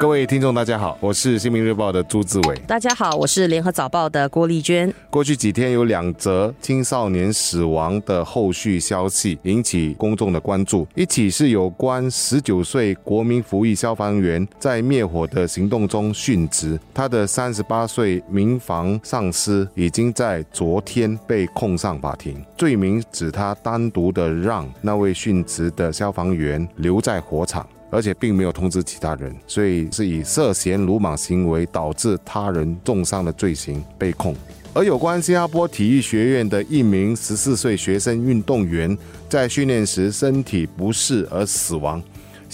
各位听众，大家好，我是新民日报的朱志伟。大家好，我是联合早报的郭丽娟。过去几天有两则青少年死亡的后续消息引起公众的关注。一起是有关十九岁国民服役消防员在灭火的行动中殉职，他的三十八岁民防上司已经在昨天被控上法庭，罪名指他单独的让那位殉职的消防员留在火场。而且并没有通知其他人，所以是以涉嫌鲁莽行为导致他人重伤的罪行被控。而有关新加坡体育学院的一名十四岁学生运动员在训练时身体不适而死亡，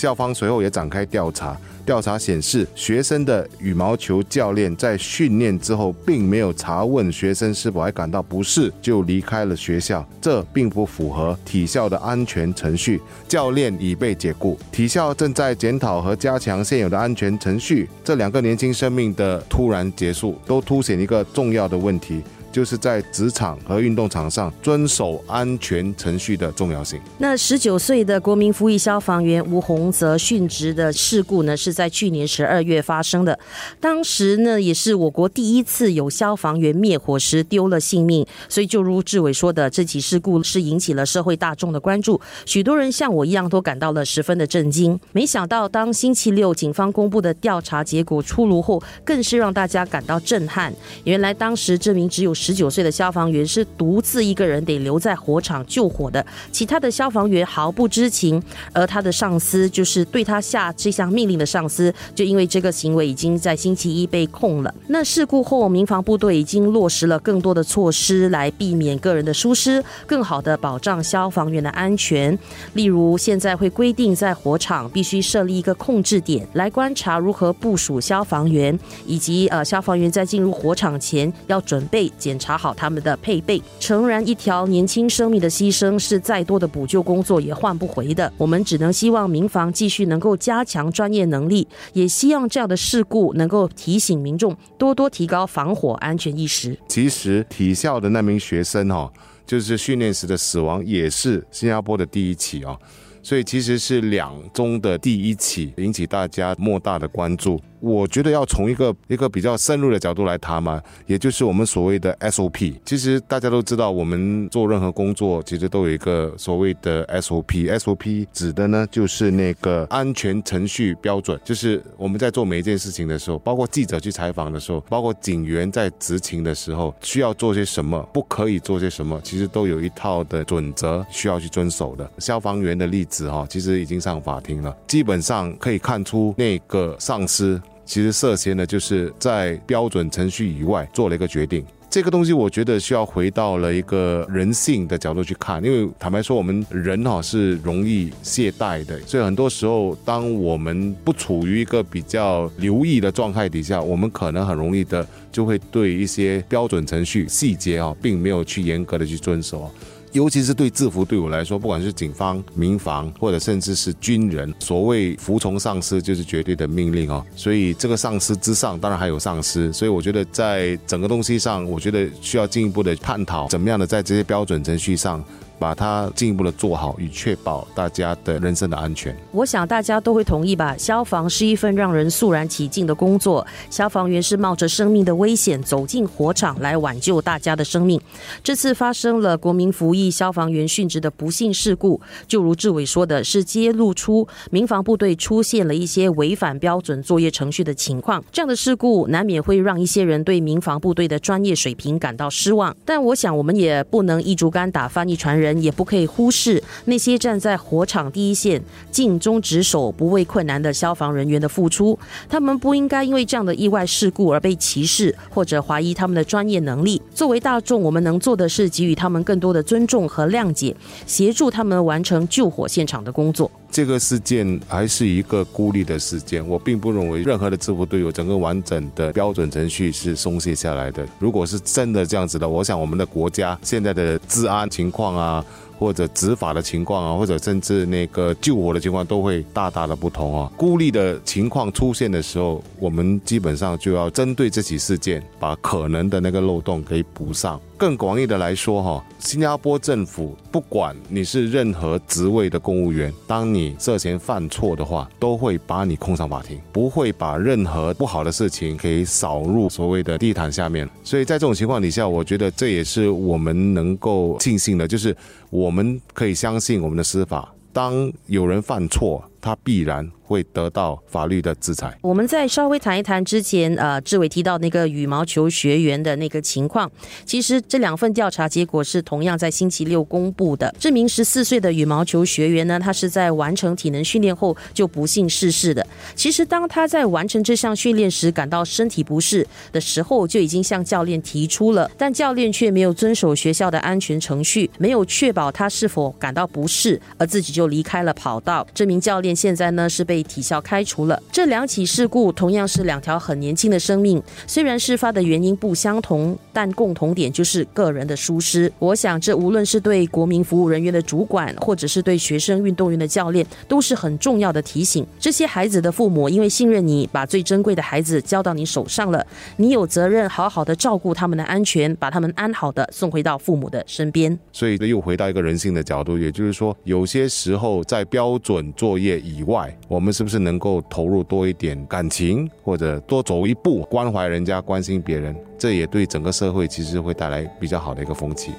校方随后也展开调查。调查显示，学生的羽毛球教练在训练之后，并没有查问学生是否还感到不适，就离开了学校。这并不符合体校的安全程序。教练已被解雇，体校正在检讨和加强现有的安全程序。这两个年轻生命的突然结束，都凸显一个重要的问题。就是在职场和运动场上遵守安全程序的重要性。那十九岁的国民服役消防员吴洪泽殉职的事故呢，是在去年十二月发生的。当时呢，也是我国第一次有消防员灭火时丢了性命。所以，就如志伟说的，这起事故是引起了社会大众的关注，许多人像我一样都感到了十分的震惊。没想到，当星期六警方公布的调查结果出炉后，更是让大家感到震撼。原来，当时这名只有十九岁的消防员是独自一个人得留在火场救火的，其他的消防员毫不知情，而他的上司就是对他下这项命令的上司，就因为这个行为已经在星期一被控了。那事故后，民防部队已经落实了更多的措施来避免个人的疏失，更好的保障消防员的安全。例如，现在会规定在火场必须设立一个控制点，来观察如何部署消防员，以及呃消防员在进入火场前要准备。检查好他们的配备。诚然，一条年轻生命的牺牲是再多的补救工作也换不回的。我们只能希望民防继续能够加强专业能力，也希望这样的事故能够提醒民众多多提高防火安全意识。其实，体校的那名学生哈，就是训练时的死亡，也是新加坡的第一起啊。所以其实是两宗的第一起，引起大家莫大的关注。我觉得要从一个一个比较深入的角度来谈嘛，也就是我们所谓的 SOP。其实大家都知道，我们做任何工作，其实都有一个所谓的 SOP。SOP 指的呢，就是那个安全程序标准，就是我们在做每一件事情的时候，包括记者去采访的时候，包括警员在执勤的时候，需要做些什么，不可以做些什么，其实都有一套的准则需要去遵守的。消防员的例子哈，其实已经上法庭了，基本上可以看出那个上司。其实涉嫌的就是在标准程序以外做了一个决定。这个东西我觉得需要回到了一个人性的角度去看，因为坦白说，我们人哈是容易懈怠的，所以很多时候，当我们不处于一个比较留意的状态底下，我们可能很容易的就会对一些标准程序细节啊，并没有去严格的去遵守。尤其是对制服队伍来说，不管是警方、民防，或者甚至是军人，所谓服从上司就是绝对的命令哦。所以这个上司之上，当然还有上司。所以我觉得在整个东西上，我觉得需要进一步的探讨，怎么样的在这些标准程序上。把它进一步的做好，以确保大家的人身的安全。我想大家都会同意吧。消防是一份让人肃然起敬的工作，消防员是冒着生命的危险走进火场来挽救大家的生命。这次发生了国民服役消防员殉职的不幸事故，就如志伟说的，是揭露出民防部队出现了一些违反标准作业程序的情况。这样的事故难免会让一些人对民防部队的专业水平感到失望。但我想，我们也不能一竹竿打翻一船人。也不可以忽视那些站在火场第一线、尽忠职守、不畏困难的消防人员的付出。他们不应该因为这样的意外事故而被歧视或者怀疑他们的专业能力。作为大众，我们能做的是给予他们更多的尊重和谅解，协助他们完成救火现场的工作。这个事件还是一个孤立的事件，我并不认为任何的制服队友整个完整的标准程序是松懈下来的。如果是真的这样子的，我想我们的国家现在的治安情况啊，或者执法的情况啊，或者甚至那个救火的情况都会大大的不同啊。孤立的情况出现的时候，我们基本上就要针对这起事件，把可能的那个漏洞给补上。更广义的来说，哈，新加坡政府不管你是任何职位的公务员，当你涉嫌犯错的话，都会把你控上法庭，不会把任何不好的事情给扫入所谓的地毯下面。所以在这种情况底下，我觉得这也是我们能够庆幸的，就是我们可以相信我们的司法。当有人犯错，他必然会得到法律的制裁。我们再稍微谈一谈之前呃，志伟提到那个羽毛球学员的那个情况。其实这两份调查结果是同样在星期六公布的。这名十四岁的羽毛球学员呢，他是在完成体能训练后就不幸逝世的。其实当他在完成这项训练时感到身体不适的时候，就已经向教练提出了，但教练却没有遵守学校的安全程序，没有确保他是否感到不适，而自己就离开了跑道。这名教练。现在呢是被体校开除了。这两起事故同样是两条很年轻的生命，虽然事发的原因不相同，但共同点就是个人的疏失。我想这无论是对国民服务人员的主管，或者是对学生运动员的教练，都是很重要的提醒。这些孩子的父母因为信任你，把最珍贵的孩子交到你手上了，你有责任好好的照顾他们的安全，把他们安好的送回到父母的身边。所以又回到一个人性的角度，也就是说，有些时候在标准作业。以外，我们是不是能够投入多一点感情，或者多走一步，关怀人家、关心别人？这也对整个社会其实会带来比较好的一个风气。